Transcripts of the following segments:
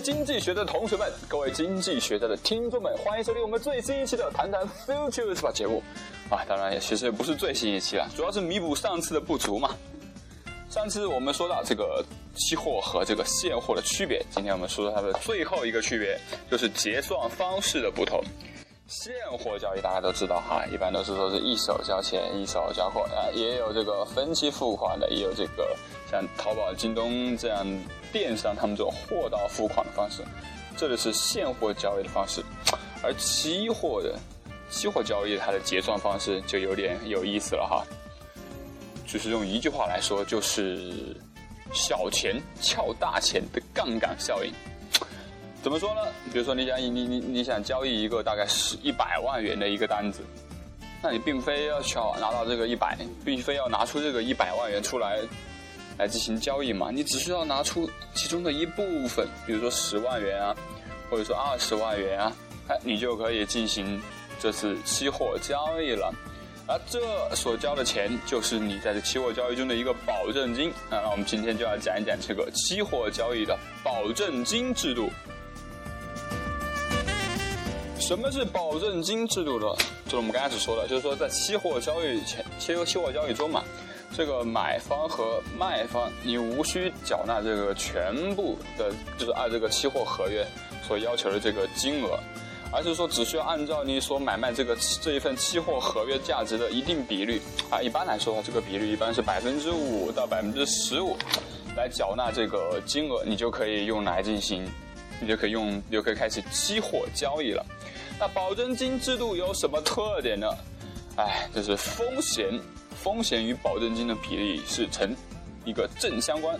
经济学的同学们，各位经济学家的听众们，欢迎收听我们最新一期的《谈谈 Futures》吧节目。啊，当然也其实也不是最新一期了，主要是弥补上次的不足嘛。上次我们说到这个期货和这个现货的区别，今天我们说说它的最后一个区别，就是结算方式的不同。现货交易大家都知道哈，一般都是说是一手交钱一手交货啊，也有这个分期付款的，也有这个像淘宝、京东这样电商他们这种货到付款的方式，这里是现货交易的方式。而期货的期货交易它的结算方式就有点有意思了哈，就是用一句话来说，就是小钱撬大钱的杠杆效应。怎么说呢？比如说，你想你你你想交易一个大概是一百万元的一个单子，那你并非要去拿到这个一百，并非要拿出这个一百万元出来来进行交易嘛？你只需要拿出其中的一部分，比如说十万元啊，或者说二十万元啊，哎，你就可以进行这次期货交易了。而这所交的钱，就是你在这期货交易中的一个保证金。那我们今天就要讲一讲这个期货交易的保证金制度。什么是保证金制度呢？就是我们刚开始说的，就是说在期货交易前，期期货交易中嘛，这个买方和卖方，你无需缴纳这个全部的，就是按这个期货合约所要求的这个金额，而是说只需要按照你所买卖这个这一份期货合约价值的一定比率啊，一般来说这个比率一般是百分之五到百分之十五，来缴纳这个金额，你就可以用来进行，你就可以用，你就可以开始期货交易了。那保证金制度有什么特点呢？哎，就是风险，风险与保证金的比例是成一个正相关，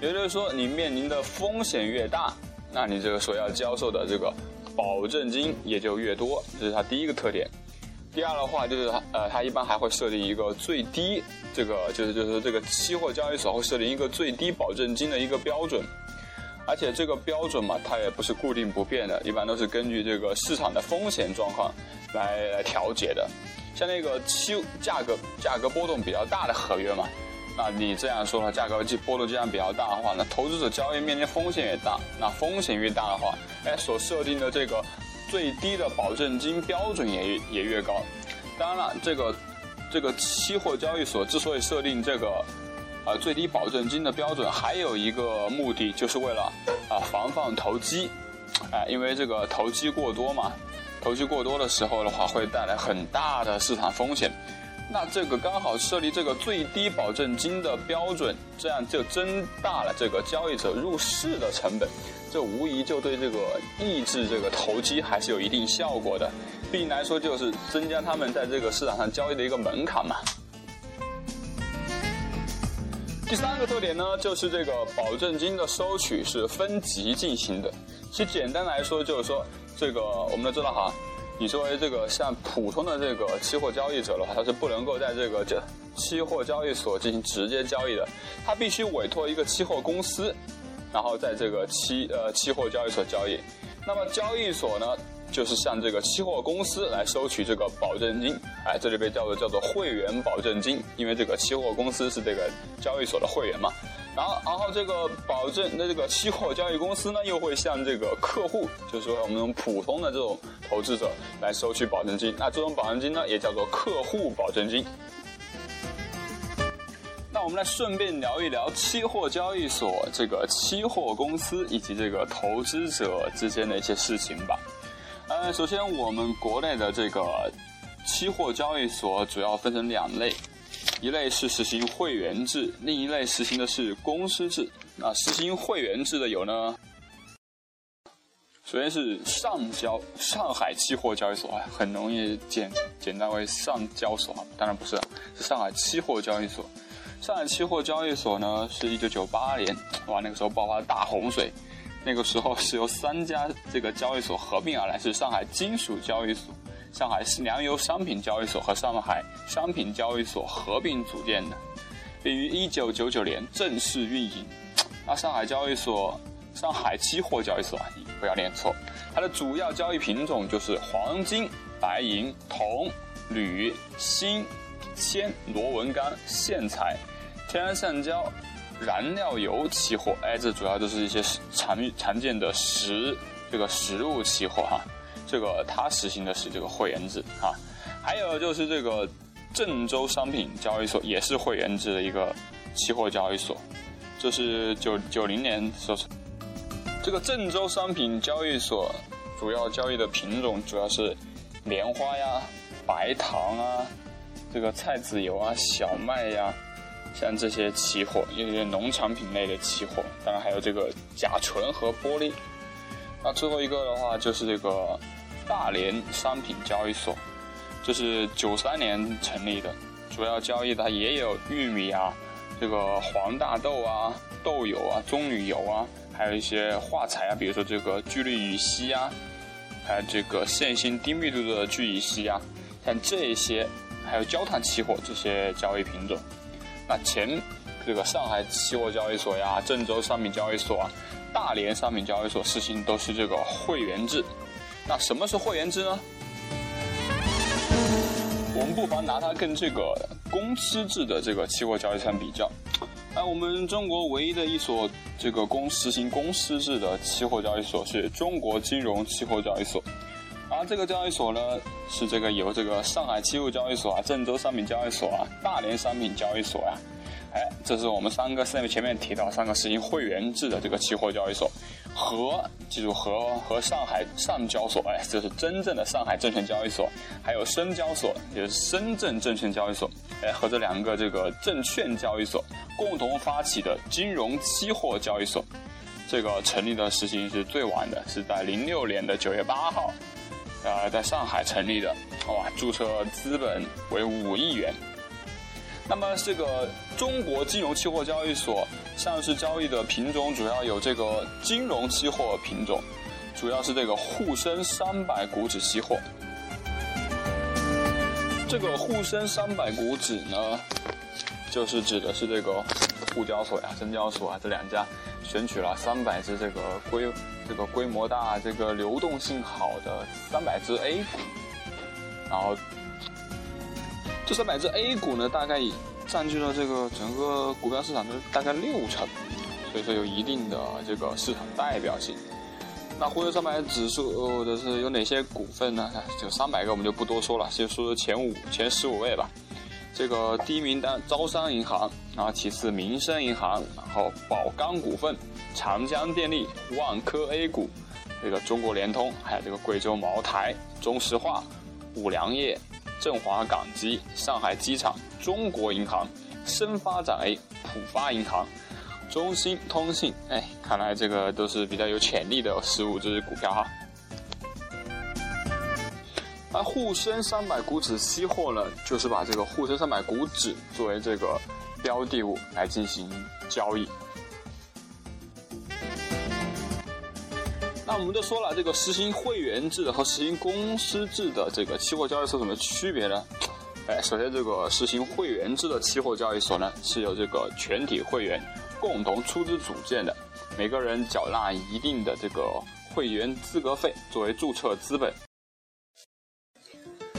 也就是说，你面临的风险越大，那你这个所要交受的这个保证金也就越多，这是它第一个特点。第二的话就是它，呃，它一般还会设定一个最低，这个就是就是这个期货交易所会设定一个最低保证金的一个标准。而且这个标准嘛，它也不是固定不变的，一般都是根据这个市场的风险状况来来调节的。像那个期价格价格波动比较大的合约嘛，那你这样说的话，价格波动既然比较大的话，那投资者交易面临风险也大，那风险越大的话，哎，所设定的这个最低的保证金标准也也越高。当然了，这个这个期货交易所之所以设定这个。啊，最低保证金的标准还有一个目的，就是为了啊防范投机，啊，因为这个投机过多嘛，投机过多的时候的话，会带来很大的市场风险。那这个刚好设立这个最低保证金的标准，这样就增大了这个交易者入市的成本，这无疑就对这个抑制这个投机还是有一定效果的。毕竟来说，就是增加他们在这个市场上交易的一个门槛嘛。第三个特点呢，就是这个保证金的收取是分级进行的。其实简单来说，就是说这个我们都知道哈，你作为这个像普通的这个期货交易者的话，他是不能够在这个这期货交易所进行直接交易的，他必须委托一个期货公司，然后在这个期呃期货交易所交易。那么交易所呢？就是向这个期货公司来收取这个保证金，哎，这里被叫做叫做会员保证金，因为这个期货公司是这个交易所的会员嘛。然后，然后这个保证那这个期货交易公司呢，又会向这个客户，就是说我们普通的这种投资者来收取保证金。那这种保证金呢，也叫做客户保证金。那我们来顺便聊一聊期货交易所、这个期货公司以及这个投资者之间的一些事情吧。呃，首先我们国内的这个期货交易所主要分成两类，一类是实行会员制，另一类实行的是公司制。那实行会员制的有呢，首先是上交上海期货交易所啊，很容易简简单为上交所啊，当然不是，是上海期货交易所。上海期货交易所呢，是一九九八年，哇，那个时候爆发大洪水。那个时候是由三家这个交易所合并而来，是上海金属交易所、上海粮油商品交易所和上海商品交易所合并组建的，并于一九九九年正式运营。那上海交易所、上海期货交易所啊，你不要念错，它的主要交易品种就是黄金、白银、铜、铝、锌、铅、螺纹钢、线材、天然橡胶。燃料油期货，哎，这主要就是一些常常见的食这个食物期货哈，这个它实行的是这个会员制哈。还有就是这个郑州商品交易所也是会员制的一个期货交易所，这是九九零年所成。这个郑州商品交易所主要交易的品种主要是棉花呀、白糖啊、这个菜籽油啊、小麦呀，像这些期货，一些农产品类的期货，当然还有这个甲醇和玻璃。那最后一个的话就是这个大连商品交易所，这是九三年成立的，主要交易的也有玉米啊、这个黄大豆啊、豆油啊、棕榈油啊。还有一些化材啊，比如说这个聚氯乙烯啊，还有这个线性低密度的聚乙烯啊，像这些，还有焦炭期货这些交易品种。那前这个上海期货交易所呀、郑州商品交易所啊、大连商品交易所实行都是这个会员制。那什么是会员制呢？我们不妨拿它跟这个公司制的这个期货交易相比较。那我们中国唯一的一所这个公实行公司制的期货交易所是中国金融期货交易所，这个交易所呢是这个由这个上海期货交易所啊、郑州商品交易所啊、大连商品交易所呀。哎，这是我们三个面前面提到三个实行会员制的这个期货交易所，和记住和和上海上交所，哎，这是真正的上海证券交易所，还有深交所，也是深圳证券交易所，哎，和这两个这个证券交易所共同发起的金融期货交易所，这个成立的时间是最晚的，是在零六年的九月八号，呃，在上海成立的，哇，注册资本为五亿元。那么这个中国金融期货交易所上市交易的品种主要有这个金融期货品种，主要是这个沪深三百股指期货。这个沪深三百股指呢，就是指的是这个沪交所呀、深交所啊这两家选取了三百只这个规这个规模大、这个流动性好的三百只 A 股，然后。这三百只 A 股呢，大概占据了这个整个股票市场的大概六成，所以说有一定的这个市场代表性。那沪深三百指数的是有哪些股份呢？这三百个我们就不多说了，先说前五、前十五位吧。这个第一名单招商银行，然后其次民生银行，然后宝钢股份、长江电力、万科 A 股，这个中国联通，还有这个贵州茅台、中石化、五粮液。振华港机、上海机场、中国银行、深发展 A、浦发银行、中兴通信，哎，看来这个都是比较有潜力的十五只股票哈。而沪深三百股指期货呢，就是把这个沪深三百股指作为这个标的物来进行交易。我们都说了，这个实行会员制和实行公司制的这个期货交易所有什么区别呢？哎，首先这个实行会员制的期货交易所呢，是由这个全体会员共同出资组建的，每个人缴纳一定的这个会员资格费作为注册资本。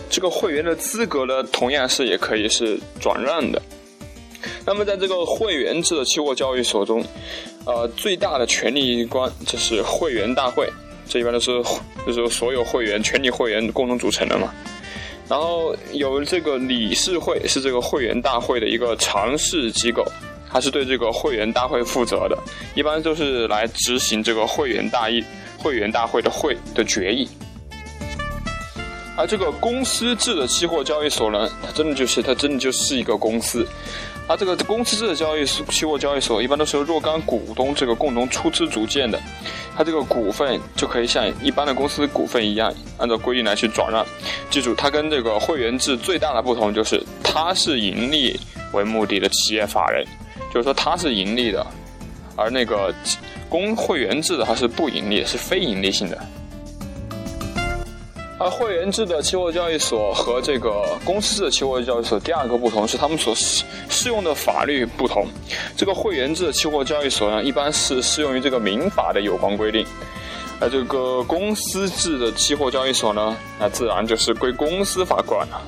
这个会员的资格呢，同样是也可以是转让的。那么在这个会员制的期货交易所中，呃，最大的权力机关就是会员大会，这一般都是就是所有会员全体会员共同组成的嘛。然后有这个理事会是这个会员大会的一个常事机构，它是对这个会员大会负责的，一般都是来执行这个会员大议会员大会的会的决议。而这个公司制的期货交易所呢，它真的就是它真的就是一个公司。它这个公司制的交易所期货交易所一般都是由若干股东这个共同出资组建的，它这个股份就可以像一般的公司股份一样，按照规定来去转让。记住，它跟这个会员制最大的不同就是，它是盈利为目的的企业法人，就是说它是盈利的，而那个公会员制的它是不盈利，是非盈利性的。而会员制的期货交易所和这个公司制的期货交易所，第二个不同是他们所适适用的法律不同。这个会员制的期货交易所呢，一般是适用于这个民法的有关规定；而这个公司制的期货交易所呢，那自然就是归公司法管了。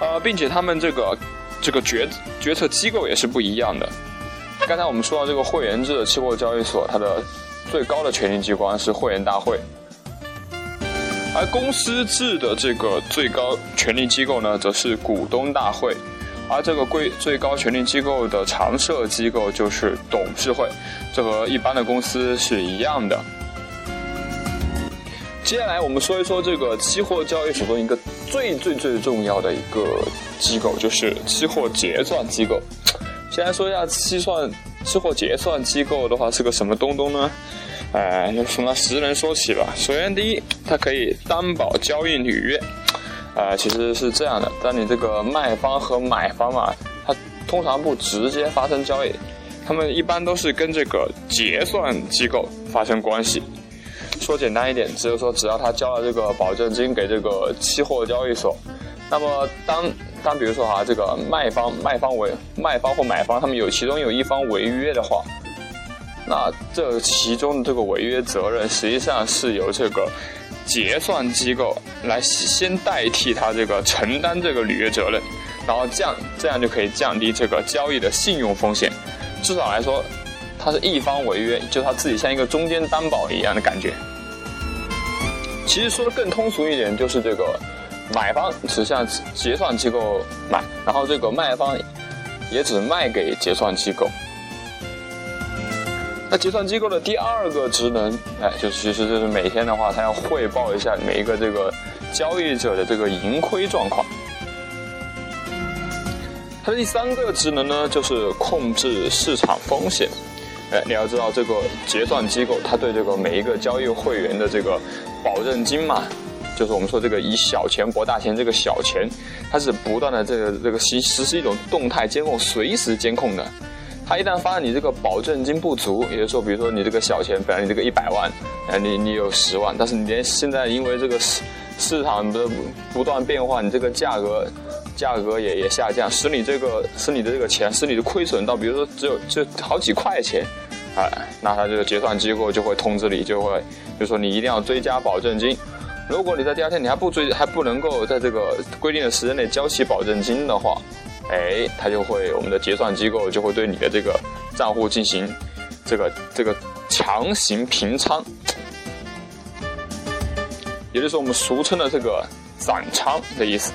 呃，并且他们这个这个决决策机构也是不一样的。刚才我们说到这个会员制的期货交易所，它的最高的权力机关是会员大会，而公司制的这个最高权力机构呢，则是股东大会，而这个最最高权力机构的常设机构就是董事会，这和一般的公司是一样的。接下来我们说一说这个期货交易所中一个最最最重要的一个机构，就是期货结算机构。先来说一下期算期货结算机构的话是个什么东东呢？哎，从它实能说起吧。首先第一，它可以担保交易履约。呃，其实是这样的，当你这个卖方和买方嘛，它通常不直接发生交易，他们一般都是跟这个结算机构发生关系。说简单一点，只有说只要他交了这个保证金给这个期货交易所，那么当当比如说哈，这个卖方卖方违卖方或买方他们有其中有一方违约的话，那这其中的这个违约责任实际上是由这个结算机构来先代替他这个承担这个履约责任，然后降这样就可以降低这个交易的信用风险，至少来说。他是一方违约，就他自己像一个中间担保一样的感觉。其实说的更通俗一点，就是这个买方只向结算机构买，然后这个卖方也只卖给结算机构。那结算机构的第二个职能，哎，就其实就是每天的话，他要汇报一下每一个这个交易者的这个盈亏状况。它的第三个职能呢，就是控制市场风险。哎，你要知道这个结算机构，它对这个每一个交易会员的这个保证金嘛，就是我们说这个以小钱博大钱，这个小钱，它是不断的这个这个实实施一种动态监控，随时监控的。他一旦发现你这个保证金不足，也就是说，比如说你这个小钱，本来你这个一百万，哎，你你有十万，但是你连现在因为这个市市场的不断变化，你这个价格价格也也下降，使你这个使你的这个钱使你的亏损到，比如说只有就好几块钱。哎，那他这个结算机构就会通知你，就会就说你一定要追加保证金。如果你在第二天你还不追，还不能够在这个规定的时间内交齐保证金的话，哎，他就会我们的结算机构就会对你的这个账户进行这个这个强行平仓，也就是我们俗称的这个斩仓的意思。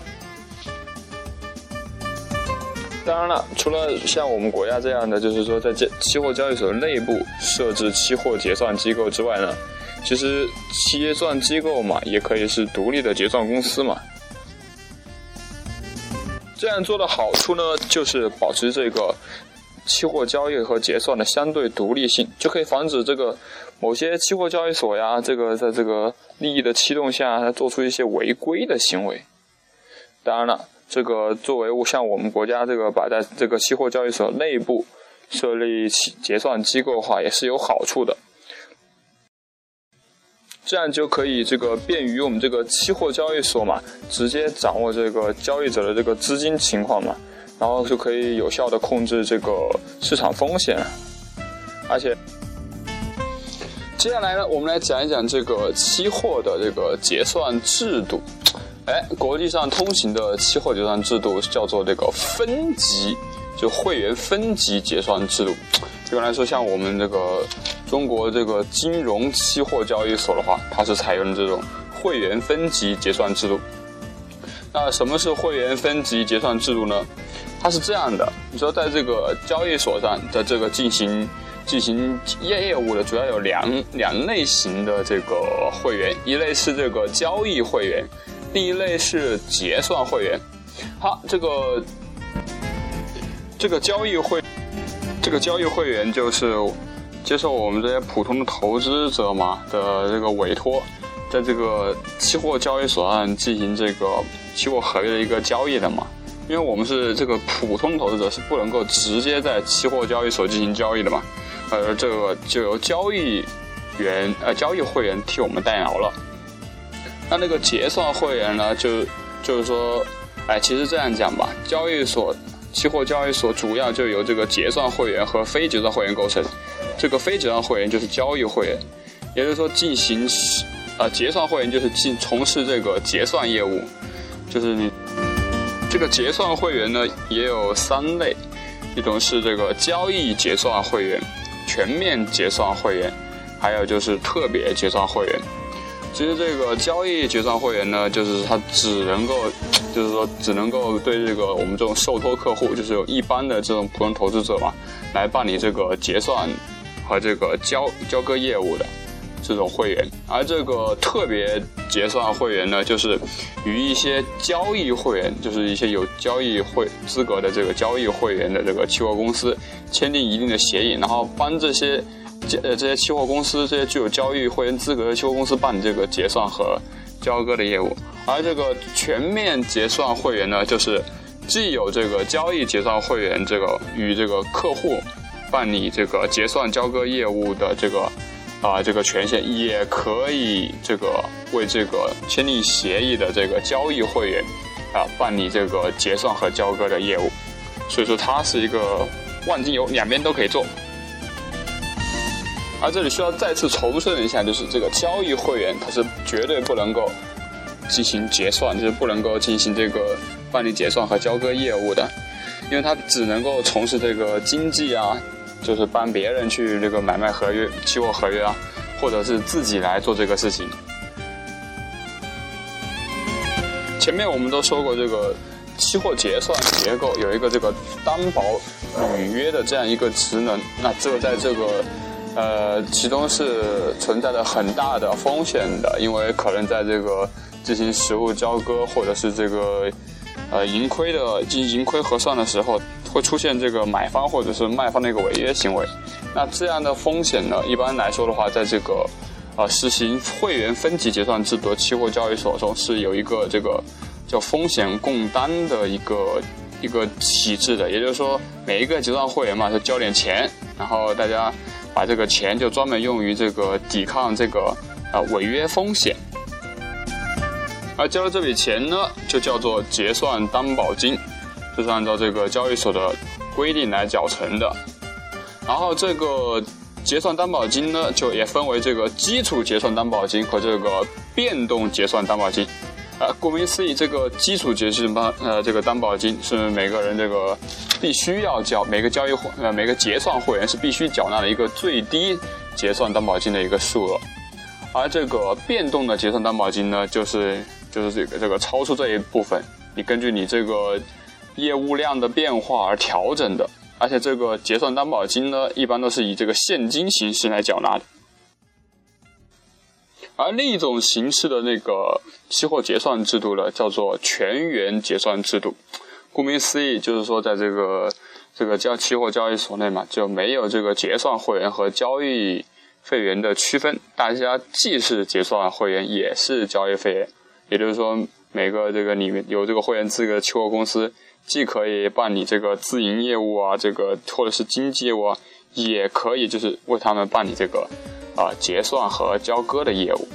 当然了，除了像我们国家这样的，就是说在这期货交易所内部设置期货结算机构之外呢，其实结算机构嘛，也可以是独立的结算公司嘛。这样做的好处呢，就是保持这个期货交易和结算的相对独立性，就可以防止这个某些期货交易所呀，这个在这个利益的驱动下，它做出一些违规的行为。当然了。这个作为像我们国家这个把在这个期货交易所内部设立结算机构的话，也是有好处的。这样就可以这个便于我们这个期货交易所嘛，直接掌握这个交易者的这个资金情况嘛，然后就可以有效的控制这个市场风险。而且，接下来呢，我们来讲一讲这个期货的这个结算制度。哎，国际上通行的期货结算制度叫做这个分级，就会员分级结算制度。一般来说，像我们这个中国这个金融期货交易所的话，它是采用这种会员分级结算制度。那什么是会员分级结算制度呢？它是这样的，你说在这个交易所上的这个进行进行业业务的，主要有两两类型的这个会员，一类是这个交易会员。第一类是结算会员，好，这个这个交易会，这个交易会员就是接受我们这些普通的投资者嘛的这个委托，在这个期货交易所上进行这个期货合约的一个交易的嘛。因为我们是这个普通投资者是不能够直接在期货交易所进行交易的嘛，而这个就由交易员呃交易会员替我们代劳了。那那个结算会员呢？就就是说，哎，其实这样讲吧，交易所期货交易所主要就由这个结算会员和非结算会员构成。这个非结算会员就是交易会员，也就是说进行呃结算会员就是进从事这个结算业务，就是你这个结算会员呢也有三类，一种是这个交易结算会员、全面结算会员，还有就是特别结算会员。其实这个交易结算会员呢，就是它只能够，就是说只能够对这个我们这种受托客户，就是有一般的这种普通投资者嘛，来办理这个结算和这个交交割业务的这种会员。而这个特别结算会员呢，就是与一些交易会员，就是一些有交易会资格的这个交易会员的这个期货公司签订一定的协议，然后帮这些。这呃，这些期货公司，这些具有交易会员资格的期货公司办理这个结算和交割的业务，而这个全面结算会员呢，就是既有这个交易结算会员这个与这个客户办理这个结算交割业务的这个啊这个权限，也可以这个为这个签订协议的这个交易会员啊办理这个结算和交割的业务，所以说它是一个万金油，两边都可以做。而这里需要再次重申一下，就是这个交易会员他是绝对不能够进行结算，就是不能够进行这个办理结算和交割业务的，因为他只能够从事这个经纪啊，就是帮别人去这个买卖合约、期货合约啊，或者是自己来做这个事情。前面我们都说过，这个期货结算结构有一个这个担保履约的这样一个职能，那这在这个。呃，其中是存在着很大的风险的，因为可能在这个进行实物交割或者是这个呃盈亏的进行盈亏核算的时候，会出现这个买方或者是卖方的一个违约行为。那这样的风险呢，一般来说的话，在这个呃实行会员分级结算制度的期货交易所中是有一个这个叫风险共担的一个一个体制的，也就是说每一个结算会员嘛，就交点钱，然后大家。把这个钱就专门用于这个抵抗这个呃违约风险，而交了这笔钱呢，就叫做结算担保金，这是按照这个交易所的规定来缴存的。然后这个结算担保金呢，就也分为这个基础结算担保金和这个变动结算担保金。啊，顾名思义，这个基础结算担呃这个担保金是每个人这个必须要交，每个交易会呃每个结算会员是必须缴纳的一个最低结算担保金的一个数额，而这个变动的结算担保金呢，就是就是这个这个超出这一部分，你根据你这个业务量的变化而调整的，而且这个结算担保金呢，一般都是以这个现金形式来缴纳的。而另一种形式的那个期货结算制度呢，叫做全员结算制度。顾名思义，就是说在这个这个交期货交易所内嘛，就没有这个结算会员和交易会员的区分，大家既是结算会员，也是交易会员。也就是说，每个这个里面有这个会员资格的期货公司，既可以办理这个自营业务啊，这个或者是经纪业务啊，也可以就是为他们办理这个。啊，结算和交割的业务，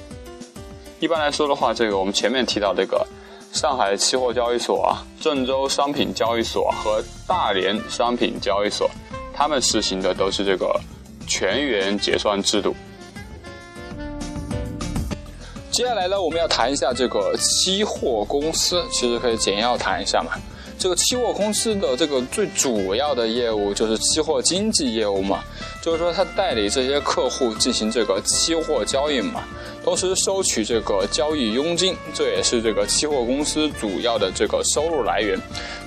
一般来说的话，这个我们前面提到这个上海期货交易所啊、郑州商品交易所和大连商品交易所，他们实行的都是这个全员结算制度。接下来呢，我们要谈一下这个期货公司，其实可以简要谈一下嘛。这个期货公司的这个最主要的业务就是期货经纪业务嘛，就是说他代理这些客户进行这个期货交易嘛，同时收取这个交易佣金，这也是这个期货公司主要的这个收入来源。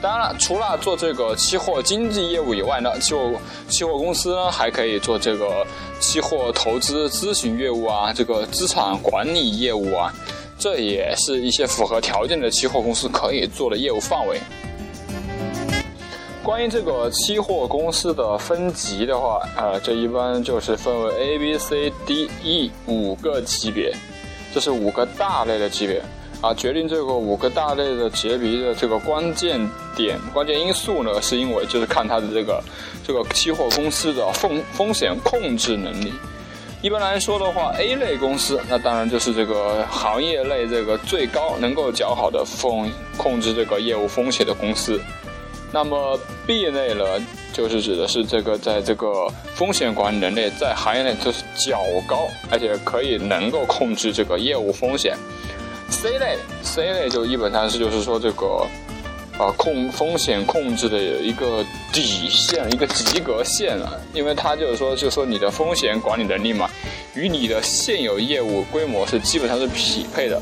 当然了，除了做这个期货经纪业务以外呢，期货期货公司呢还可以做这个期货投资咨询业务啊，这个资产管理业务啊，这也是一些符合条件的期货公司可以做的业务范围。关于这个期货公司的分级的话，呃，这一般就是分为 A、B、C、D、E 五个级别，这是五个大类的级别啊。决定这个五个大类的级别的这个关键点、关键因素呢，是因为就是看它的这个这个期货公司的风风险控制能力。一般来说的话，A 类公司那当然就是这个行业内这个最高能够较好的风控制这个业务风险的公司。那么 B 类呢，就是指的是这个在这个风险管理能力在行业内就是较高，而且可以能够控制这个业务风险。C 类，C 类就基本上是就是说这个，啊控风险控制的一个底线，一个及格线了。因为它就是说，就是说你的风险管理能力嘛，与你的现有业务规模是基本上是匹配的。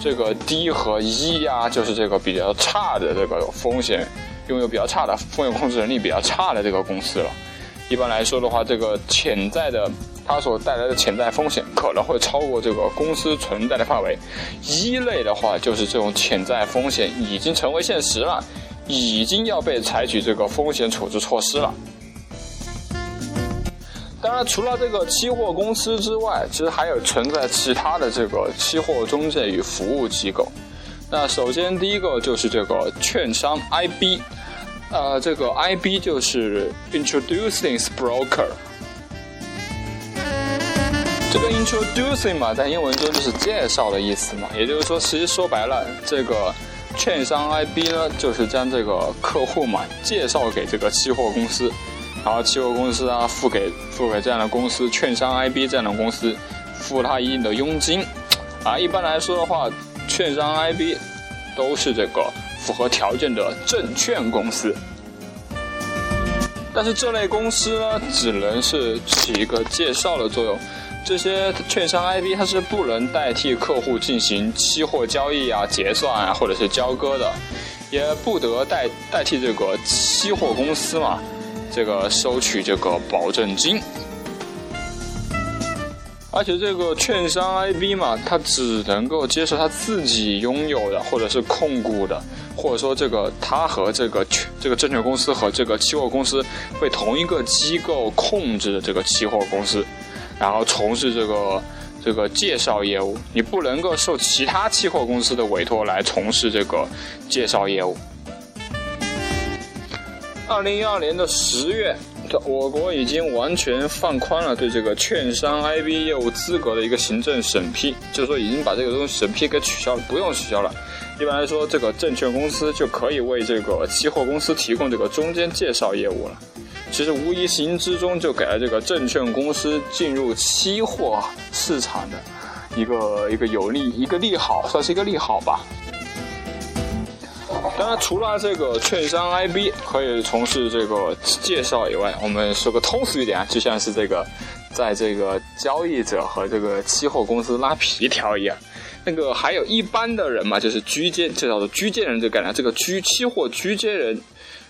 这个 D 和 E 呀，就是这个比较差的这个风险，拥有比较差的风险控制能力比较差的这个公司了。一般来说的话，这个潜在的它所带来的潜在风险可能会超过这个公司存在的范围。一类的话，就是这种潜在风险已经成为现实了，已经要被采取这个风险处置措施了。当然，除了这个期货公司之外，其实还有存在其他的这个期货中介与服务机构。那首先第一个就是这个券商 IB，呃，这个 IB 就是 Introducing Broker。这个 Introducing 嘛，在英文中就是介绍的意思嘛，也就是说，其实说白了，这个券商 IB 呢，就是将这个客户嘛介绍给这个期货公司。然后期货公司啊，付给付给这样的公司，券商 IB 这样的公司，付他一定的佣金，啊，一般来说的话，券商 IB 都是这个符合条件的证券公司。但是这类公司呢，只能是起一个介绍的作用，这些券商 IB 它是不能代替客户进行期货交易啊、结算啊，或者是交割的，也不得代代替这个期货公司嘛。这个收取这个保证金，而且这个券商 IB 嘛，它只能够接受它自己拥有的，或者是控股的，或者说这个它和这个这个证券公司和这个期货公司被同一个机构控制的这个期货公司，然后从事这个这个介绍业务，你不能够受其他期货公司的委托来从事这个介绍业务。二零一二年的十月，我国已经完全放宽了对这个券商 IB 业务资格的一个行政审批，就是说已经把这个东西审批给取消了，不用取消了。一般来说，这个证券公司就可以为这个期货公司提供这个中间介绍业务了。其实无形之中就给了这个证券公司进入期货市场的一个一个有利一个利好，算是一个利好吧。当然，除了这个券商 IB 可以从事这个介绍以外，我们说个通俗一点啊，就像是这个，在这个交易者和这个期货公司拉皮条一样。那个还有一般的人嘛，就是居间，就叫做居间人，就感觉这个居期货居间人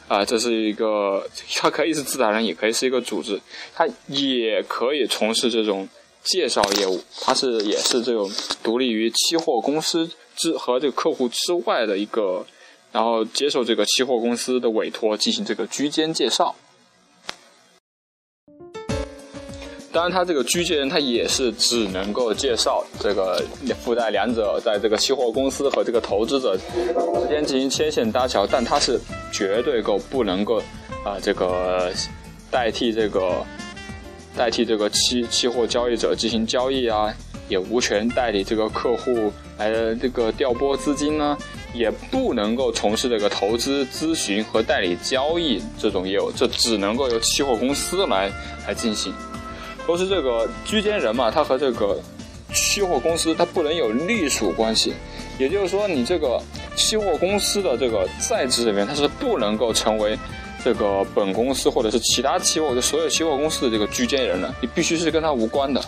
啊，这是一个，他可以是自然人，也可以是一个组织，他也可以从事这种介绍业务，他是也是这种独立于期货公司之和这个客户之外的一个。然后接受这个期货公司的委托进行这个居间介绍。当然，他这个居间人他也是只能够介绍这个附带两者在这个期货公司和这个投资者之间进行牵线搭桥，但他是绝对够不能够啊这个代替这个代替这个期期货交易者进行交易啊，也无权代理这个客户来这个调拨资金呢。也不能够从事这个投资咨询和代理交易这种业务，这只能够由期货公司来来进行。同时，这个居间人嘛，他和这个期货公司他不能有隶属关系，也就是说，你这个期货公司的这个在职人员，他是不能够成为这个本公司或者是其他期货的所有期货公司的这个居间人的，你必须是跟他无关的。